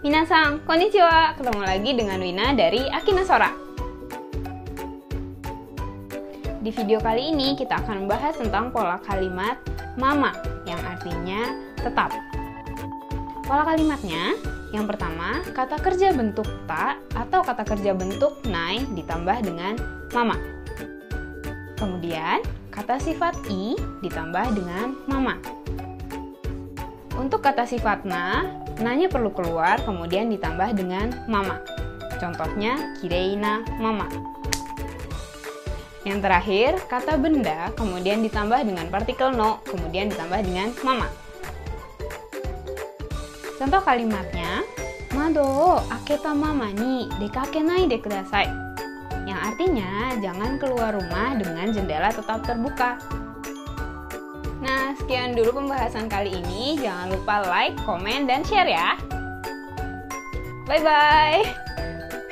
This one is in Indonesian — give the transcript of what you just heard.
Minasan, konnichiwa. Ketemu lagi dengan Wina dari Akina Sora. Di video kali ini kita akan membahas tentang pola kalimat mama yang artinya tetap. Pola kalimatnya, yang pertama, kata kerja bentuk ta atau kata kerja bentuk nai ditambah dengan mama. Kemudian, kata sifat i ditambah dengan mama. Untuk kata sifat na, nanya perlu keluar kemudian ditambah dengan mama. Contohnya, kireina mama. Yang terakhir, kata benda kemudian ditambah dengan partikel no, kemudian ditambah dengan mama. Contoh kalimatnya, Mado o aketa mama ni dekakenai de kudasai. Yang artinya, jangan keluar rumah dengan jendela tetap terbuka. Sekian dulu pembahasan kali ini. Jangan lupa like, komen, dan share ya. Bye-bye.